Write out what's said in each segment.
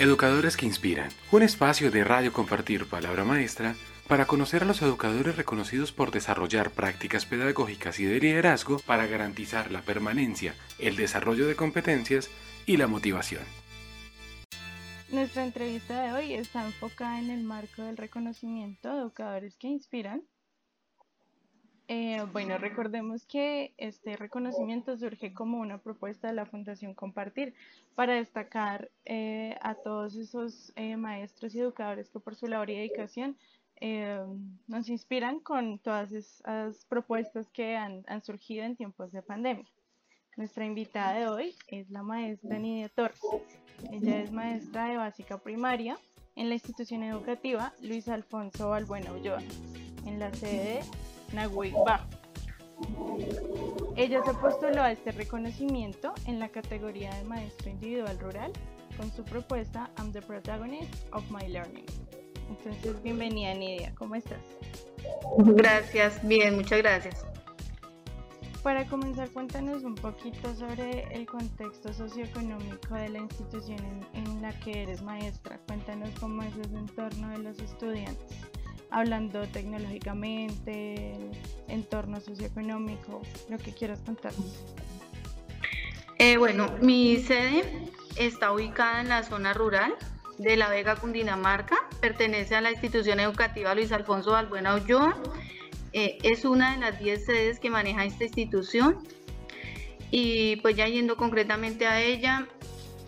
Educadores que Inspiran, un espacio de radio compartir palabra maestra para conocer a los educadores reconocidos por desarrollar prácticas pedagógicas y de liderazgo para garantizar la permanencia, el desarrollo de competencias y la motivación. Nuestra entrevista de hoy está enfocada en el marco del reconocimiento de educadores que inspiran eh, bueno, recordemos que este reconocimiento surge como una propuesta de la Fundación Compartir para destacar eh, a todos esos eh, maestros y educadores que por su labor y dedicación nos inspiran con todas esas propuestas que han, surgido en tiempos de pandemia. Nuestra invitada de hoy es la maestra Nidia Torres. Ella es maestra de básica primaria en la institución educativa Luis Alfonso Balbuena Ulloa, en la sede Nahui Ella se postuló a este reconocimiento en la categoría de maestro individual rural con su propuesta I'm the protagonist of my learning. Entonces, bienvenida Nidia, ¿cómo estás? Gracias, bien, muchas gracias. Para comenzar, cuéntanos un poquito sobre el contexto socioeconómico de la institución en, en la que eres maestra. Cuéntanos cómo es ese entorno de los estudiantes hablando tecnológicamente, entorno socioeconómico, lo que quieras contarnos. Eh, bueno, mi sede está ubicada en la zona rural de La Vega, Cundinamarca. Pertenece a la institución educativa Luis Alfonso Balbuena Ulloa. Eh, es una de las 10 sedes que maneja esta institución. Y pues ya yendo concretamente a ella,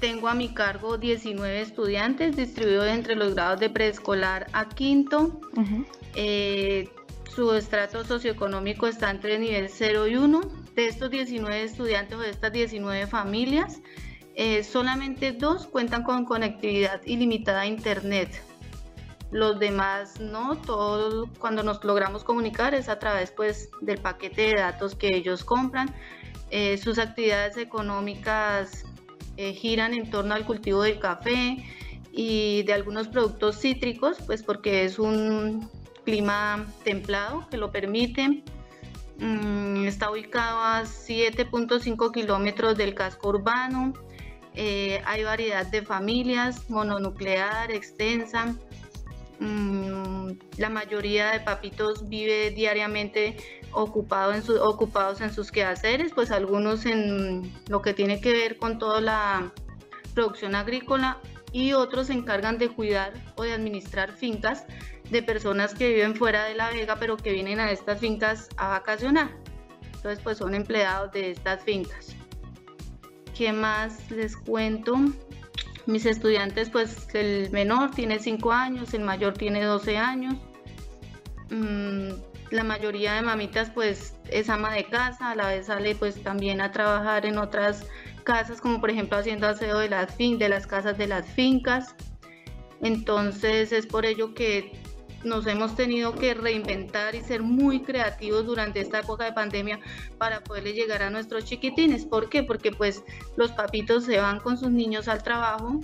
tengo a mi cargo 19 estudiantes distribuidos entre los grados de preescolar a quinto. Eh, su estrato socioeconómico está entre nivel 0 y 1. De estos 19 estudiantes o de estas 19 familias, eh, solamente dos cuentan con conectividad ilimitada a Internet. Los demás no, todos cuando nos logramos comunicar es a través pues, del paquete de datos que ellos compran. Eh, sus actividades económicas eh, giran en torno al cultivo del café y de algunos productos cítricos, pues porque es un clima templado que lo permite. Mm, está ubicado a 7.5 kilómetros del casco urbano. Eh, hay variedad de familias, mononuclear, extensa. Mm, la mayoría de papitos vive diariamente ocupado en ocupados en sus quehaceres, pues algunos en lo que tiene que ver con toda la producción agrícola y otros se encargan de cuidar o de administrar fincas de personas que viven fuera de la vega pero que vienen a estas fincas a vacacionar. Entonces pues son empleados de estas fincas. ¿Qué más les cuento? Mis estudiantes pues el menor tiene 5 años, el mayor tiene 12 años. Mm, la mayoría de mamitas pues es ama de casa, a la vez sale pues también a trabajar en otras casas, como por ejemplo haciendo aseo de las, de las casas de las fincas. Entonces es por ello que nos hemos tenido que reinventar y ser muy creativos durante esta época de pandemia para poderle llegar a nuestros chiquitines. ¿Por qué? Porque pues los papitos se van con sus niños al trabajo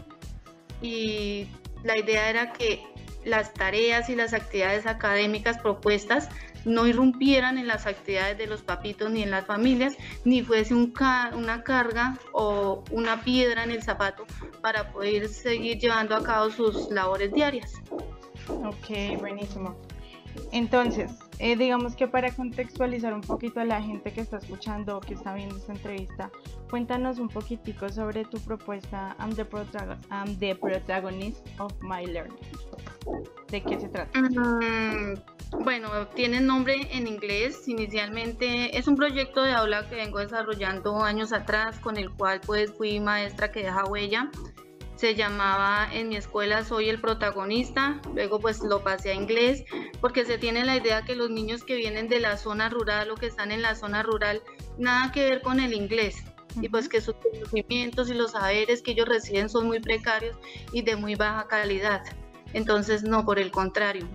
y la idea era que las tareas y las actividades académicas propuestas no irrumpieran en las actividades de los papitos ni en las familias, ni fuese un una carga o una piedra en el zapato para poder seguir llevando a cabo sus labores diarias. Ok, buenísimo. Entonces, eh, digamos que para contextualizar un poquito a la gente que está escuchando o que está viendo esta entrevista, cuéntanos un poquitico sobre tu propuesta I'm the, protagonist of my learning. ¿De qué se trata? Mm, bueno, tiene nombre en inglés. Inicialmente es un proyecto de aula que vengo desarrollando años atrás, con el cual pues fui maestra que deja huella. Se llamaba en mi escuela Soy el protagonista. Luego pues lo pasé a inglés porque se tiene la idea que los niños que vienen de la zona rural o que están en la zona rural, nada que ver con el inglés y pues que sus conocimientos y los saberes que ellos reciben son muy precarios y de muy baja calidad. Entonces, no, por el contrario,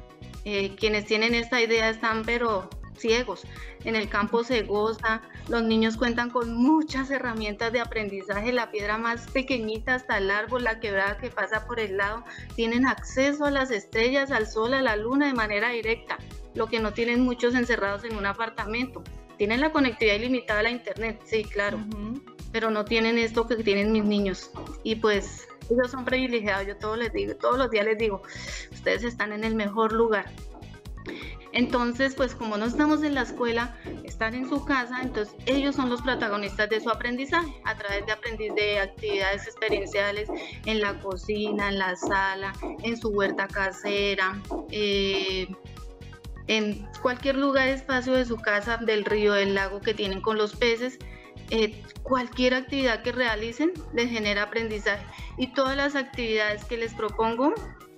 eh, quienes tienen esta idea están pero ciegos. En el campo se goza, los niños cuentan con muchas herramientas de aprendizaje, la piedra más pequeñita hasta el árbol, la quebrada que pasa por el lado, tienen acceso a las estrellas, al sol, a la luna de manera directa, lo que no tienen muchos encerrados en un apartamento. Tienen la conectividad ilimitada a la internet, sí, claro, pero no tienen esto que tienen mis niños. Y pues ellos son privilegiados, yo todos les digo, todos los días les digo, ustedes están en el mejor lugar. Entonces, pues como no estamos en la escuela, están en su casa, entonces ellos son los protagonistas de su aprendizaje a través de aprendiz de actividades experienciales en la cocina, en la sala, en su huerta casera, eh, en cualquier lugar, espacio de su casa, del río, del lago que tienen con los peces. Eh, cualquier actividad que realicen les genera aprendizaje y todas las actividades que les propongo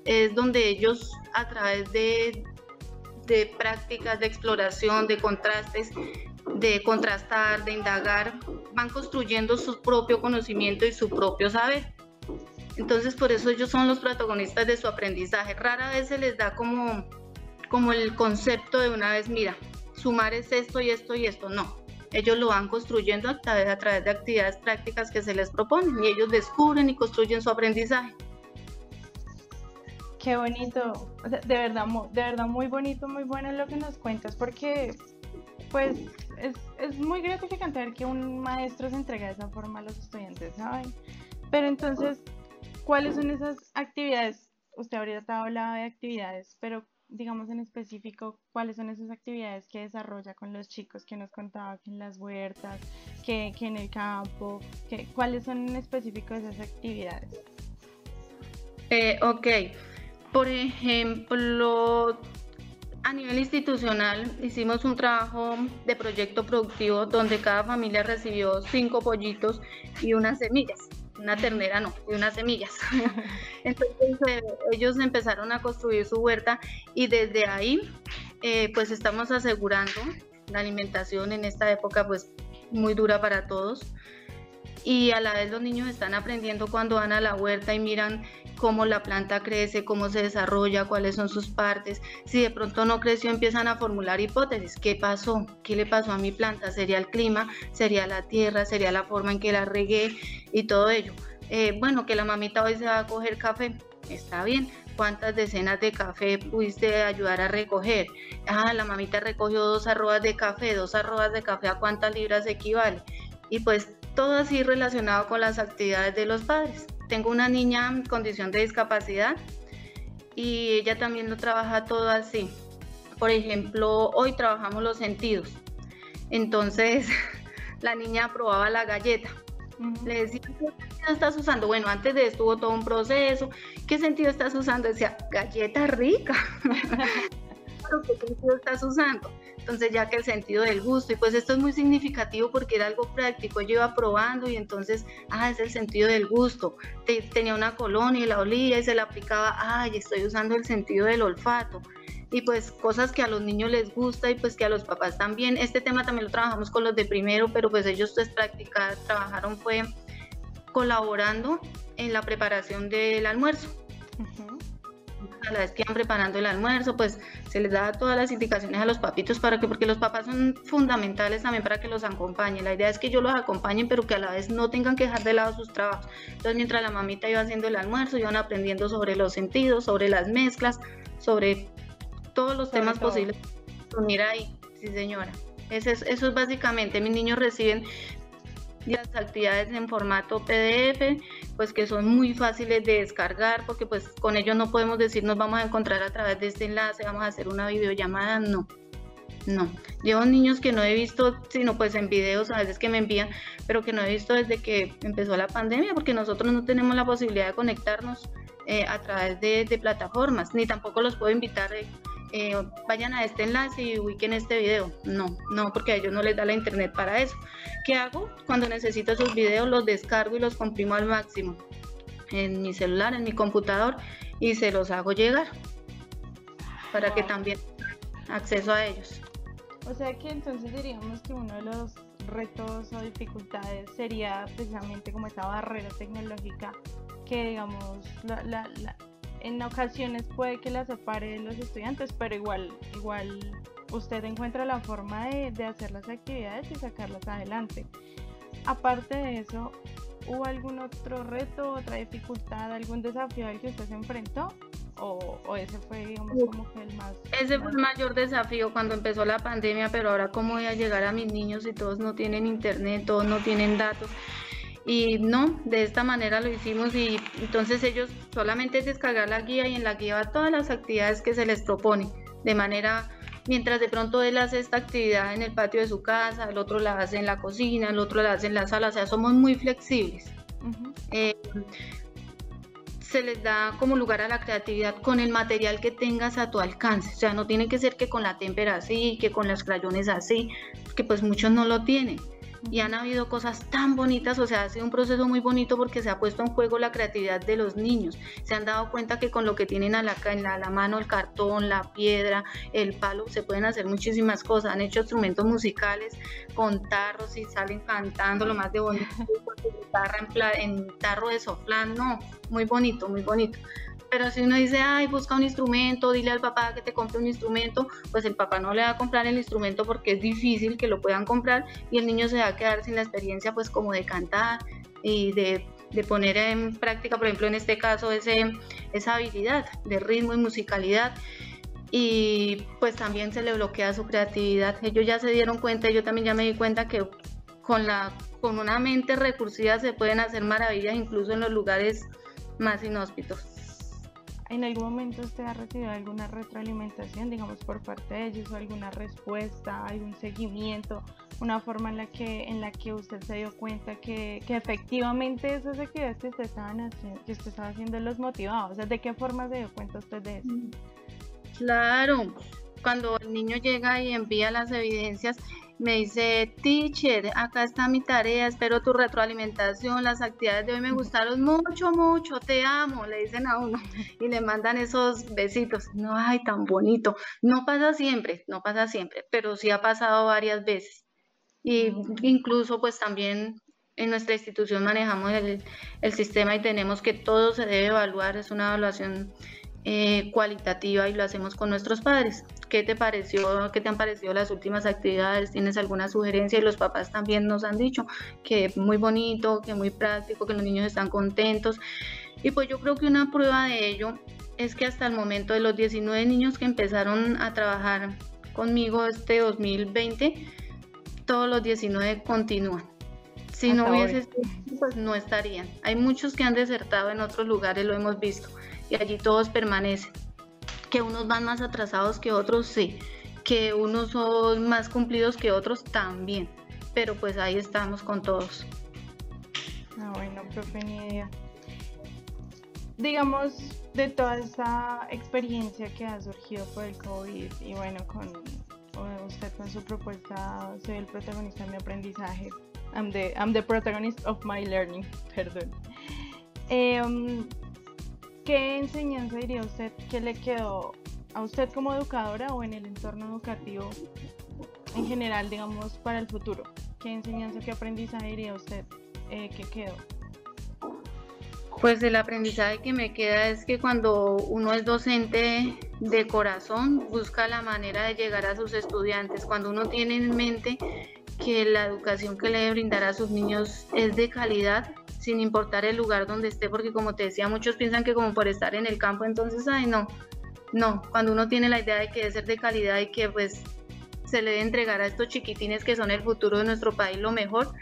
es donde ellos a través de de prácticas de exploración, de contrastes, de contrastar, de indagar, van construyendo su propio conocimiento y su propio saber. Entonces, por eso ellos son los protagonistas de su aprendizaje. Rara vez se les da como, como el concepto de una vez, mira, sumar es esto y esto y esto. No, ellos lo van construyendo a través, a través de actividades prácticas que se les proponen y ellos descubren y construyen su aprendizaje. Qué bonito, de verdad, de verdad muy bonito, muy bueno lo que nos cuentas, porque pues es, es muy gratificante ver que un maestro se entrega de esa forma a los estudiantes, ¿saben? Pero entonces, ¿cuáles son esas actividades? Usted ahorita hablado de actividades, pero digamos en específico, ¿cuáles son esas actividades que desarrolla con los chicos que nos contaba que en las huertas, que, que en el campo? Que, ¿Cuáles son en específico esas actividades? Eh, ok, por ejemplo, a nivel institucional hicimos un trabajo de proyecto productivo donde cada familia recibió cinco pollitos y unas semillas. Una ternera no, y unas semillas. Entonces eh, ellos empezaron a construir su huerta y desde ahí eh, pues estamos asegurando la alimentación en esta época pues muy dura para todos y a la vez los niños están aprendiendo cuando van a la huerta y miran cómo la planta crece, cómo se desarrolla, cuáles son sus partes. Si de pronto no creció, empiezan a formular hipótesis. ¿Qué pasó? ¿Qué le pasó a mi planta? ¿Sería el clima? ¿Sería la tierra? ¿Sería la forma en que la regué? Y todo ello. Eh, bueno, que la mamita hoy se va a coger café. Está bien. ¿Cuántas decenas de café pudiste ayudar a recoger? Ah, la mamita recogió dos arrobas de café. Dos arrobas de café, ¿a cuántas libras equivale? Y pues todo así relacionado con las actividades de los padres. Tengo una niña en condición de discapacidad y ella también lo trabaja todo así. Por ejemplo, hoy trabajamos los sentidos. Entonces, la niña probaba la galleta. Le decía, ¿qué sentido estás usando? Bueno, antes de esto hubo todo un proceso. ¿Qué sentido estás usando? Decía, galleta rica. ¿Qué sentido estás usando? entonces ya que el sentido del gusto, y pues esto es muy significativo porque era algo práctico, yo iba probando y entonces, ah, es el sentido del gusto, tenía una colonia y la olía y se la aplicaba, ay, estoy usando el sentido del olfato, y pues cosas que a los niños les gusta y pues que a los papás también. Este tema también lo trabajamos con los de primero, pero pues ellos pues practicar, trabajaron fue colaborando en la preparación del almuerzo a la vez que iban preparando el almuerzo, pues se les da todas las indicaciones a los papitos para que, porque los papás son fundamentales también para que los acompañen. La idea es que ellos los acompañen, pero que a la vez no tengan que dejar de lado sus trabajos. Entonces, mientras la mamita iba haciendo el almuerzo, iban aprendiendo sobre los sentidos, sobre las mezclas, sobre todos los temas posibles. Mira ahí, sí señora. Eso es, eso es básicamente, mis niños reciben las actividades en formato PDF, pues que son muy fáciles de descargar, porque pues con ellos no podemos decir nos vamos a encontrar a través de este enlace, vamos a hacer una videollamada, no. No, llevo niños que no he visto, sino pues en videos a veces que me envían, pero que no he visto desde que empezó la pandemia, porque nosotros no tenemos la posibilidad de conectarnos eh, a través de, de, plataformas, ni tampoco los puedo invitar eh, eh, vayan a este enlace y ubiquen este video. No, no, porque a ellos no les da la internet para eso. ¿Qué hago? Cuando necesito esos videos los descargo y los comprimo al máximo en mi celular, en mi computador y se los hago llegar para que también acceso a ellos. O sea que entonces diríamos que uno de los retos o dificultades sería precisamente como esa barrera tecnológica que digamos la, la, en ocasiones puede que la separe de los estudiantes, pero igual, igual usted encuentra la forma de, hacer las actividades y sacarlas adelante. Aparte de eso, ¿hubo algún otro reto, otra dificultad, algún desafío al que usted se enfrentó? O, ese fue, digamos, como que el más... Ese fue el mayor desafío cuando empezó la pandemia, pero ahora cómo voy a llegar a mis niños si todos no tienen internet, todos no tienen datos Y no, de esta manera lo hicimos y entonces ellos solamente es descargar la guía y en la guía va todas las actividades que se les propone, de manera, mientras de pronto él hace esta actividad en el patio de su casa, el otro la hace en la cocina, el otro la hace en la sala, o sea, somos muy flexibles. Eh, se les da como lugar a la creatividad con el material que tengas a tu alcance. O sea, no tiene que ser que con la témpera así, que con los crayones así, que pues muchos no lo tienen y han habido cosas tan bonitas, o sea, ha sido un proceso muy bonito porque se ha puesto en juego la creatividad de los niños. Se han dado cuenta que con lo que tienen a la, en la, mano, el cartón, la piedra, el palo, se pueden hacer muchísimas cosas. Han hecho instrumentos musicales con tarros y salen cantando lo más de bonito, en, en tarro de soflán, no, muy bonito, muy bonito. Pero si uno dice, ay, busca un instrumento, dile al papá que te compre un instrumento, pues el papá no le va a comprar el instrumento porque es difícil que lo puedan comprar y el niño se va a quedar sin la experiencia pues como de cantar y de, de poner en práctica, por ejemplo, en este caso, ese, esa habilidad de ritmo y musicalidad y pues también se le bloquea su creatividad. Ellos ya se dieron cuenta, yo también ya me di cuenta que con, la, con una mente recursiva se pueden hacer maravillas incluso en los lugares más inhóspitos. ¿En algún momento usted ha recibido alguna retroalimentación, digamos, por parte de ellos, o alguna respuesta, algún seguimiento, una forma en la que, en la que usted se dio cuenta que, que efectivamente esas actividades que usted, estaban haciendo, que usted estaba haciendo los motivaba? O sea, ¿de qué forma se dio cuenta usted de eso? Claro, cuando el niño llega y envía las evidencias, me dice, teacher, acá está mi tarea, espero tu retroalimentación, las actividades de hoy me gustaron mucho, mucho, te amo, le dicen a uno y le mandan esos besitos. No, ay, tan bonito. No pasa siempre, no pasa siempre, pero sí ha pasado varias veces. Y incluso pues también en nuestra institución manejamos el, el sistema y tenemos que todo se debe evaluar, es una evaluación eh, cualitativa y lo hacemos con nuestros padres. ¿Qué te pareció? ¿Qué te han parecido las últimas actividades? ¿Tienes alguna sugerencia? Y los papás también nos han dicho que muy bonito, que muy práctico, que los niños están contentos. Y pues yo creo que una prueba de ello es que hasta el momento de los 19 niños que empezaron a trabajar conmigo este 2020, todos los 19 continúan. Si no hubiese pues no estarían. Hay muchos que han desertado en otros lugares, lo hemos visto y allí todos permanecen. Que unos van más atrasados que otros, sí. Que unos son más cumplidos que otros, también. Pero pues ahí estamos con todos. Ah, bueno, profe, ni idea. Digamos, de toda esa experiencia que ha surgido por el COVID y bueno, con usted con su propuesta, soy el protagonista de mi aprendizaje. I'm the, I'm the protagonist of my learning, perdón. Eh, ¿Qué enseñanza diría usted que le quedó a usted como educadora o en el entorno educativo en general, digamos, para el futuro? ¿Qué enseñanza, qué aprendizaje diría usted eh, que quedó? Pues el aprendizaje que me queda es que cuando uno es docente de corazón, busca la manera de llegar a sus estudiantes. Cuando uno tiene en mente que la educación que le debe brindar a sus niños es de calidad, sin importar el lugar donde esté, porque como te decía, muchos piensan que como por estar en el campo, entonces, ay, no, no, cuando uno tiene la idea de que debe ser de calidad y que pues se le debe entregar a estos chiquitines que son el futuro de nuestro país lo mejor,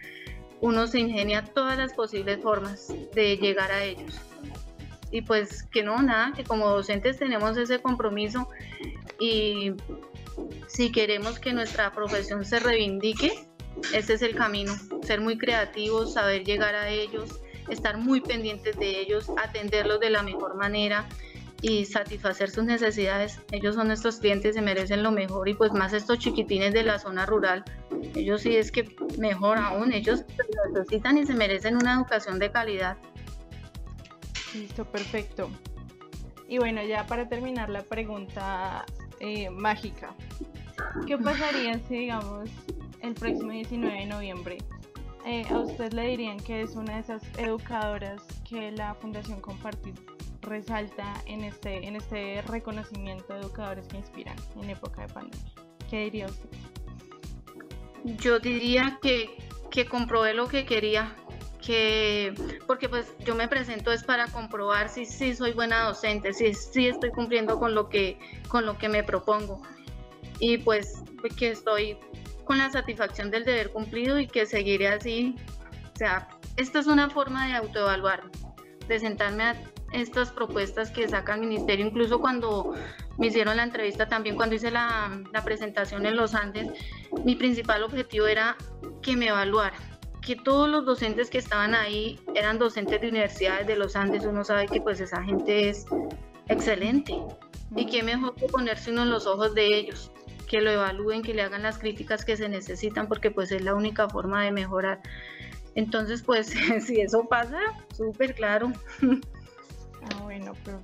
uno se ingenia todas las posibles formas de llegar a ellos. Y pues que no, nada, que como docentes tenemos ese compromiso y si queremos que nuestra profesión se reivindique, ese es el camino, ser muy creativos, saber llegar a ellos, estar muy pendientes de ellos, atenderlos de la mejor manera y satisfacer sus necesidades. Ellos son nuestros clientes, se merecen lo mejor y pues más estos chiquitines de la zona rural, ellos sí es que mejor aún, ellos necesitan y se merecen una educación de calidad. Listo, perfecto. Y bueno, ya para terminar la pregunta eh, mágica, ¿qué pasaría si, digamos, el próximo 19 de noviembre, eh, a usted le dirían que es una de esas educadoras que la Fundación Compartir resalta en este, en este reconocimiento de educadores que inspiran en época de pandemia. ¿Qué diría usted? Yo diría que, que comprobé lo que quería, que porque pues yo me presento es para comprobar si sí soy buena docente, si sí estoy cumpliendo con lo que con lo que me propongo y pues que estoy con la satisfacción del deber cumplido y que seguiré así, o sea, esta es una forma de autoevaluar, presentarme a estas propuestas que saca el ministerio, incluso cuando me hicieron la entrevista, también cuando hice la, presentación en los Andes, mi principal objetivo era que me evaluaran, que todos los docentes que estaban ahí eran docentes de universidades de los Andes, uno sabe que pues esa gente es excelente y qué mejor que ponerse uno en los ojos de ellos, que lo evalúen, que le hagan las críticas que se necesitan porque pues es la única forma de mejorar. Entonces pues si eso pasa, súper claro. Ah, bueno, pero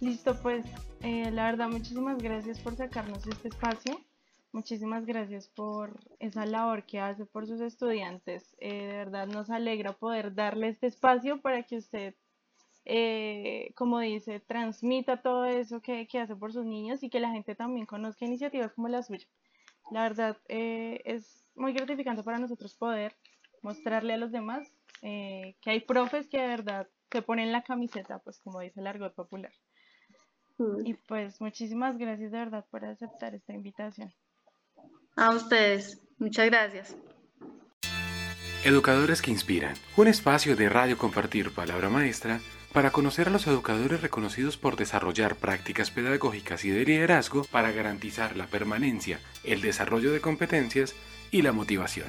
listo, pues eh, la verdad muchísimas gracias por sacarnos este espacio. Muchísimas gracias por esa labor que hace por sus estudiantes. Eh, de verdad nos alegra poder darle este espacio para que usted, eh, como dice, transmita todo eso que, que, hace por sus niños y que la gente también conozca iniciativas como la suya. La verdad es muy gratificante para nosotros poder mostrarle a los demás que hay profes que de verdad se ponen la camiseta, pues como dice el argot popular. Mm. Y pues muchísimas gracias de verdad por aceptar esta invitación. A ustedes, muchas gracias. Educadores que Inspiran, un espacio de Radio Compartir Palabra Maestra para conocer a los educadores reconocidos por desarrollar prácticas pedagógicas y de liderazgo para garantizar la permanencia, el desarrollo de competencias y la motivación.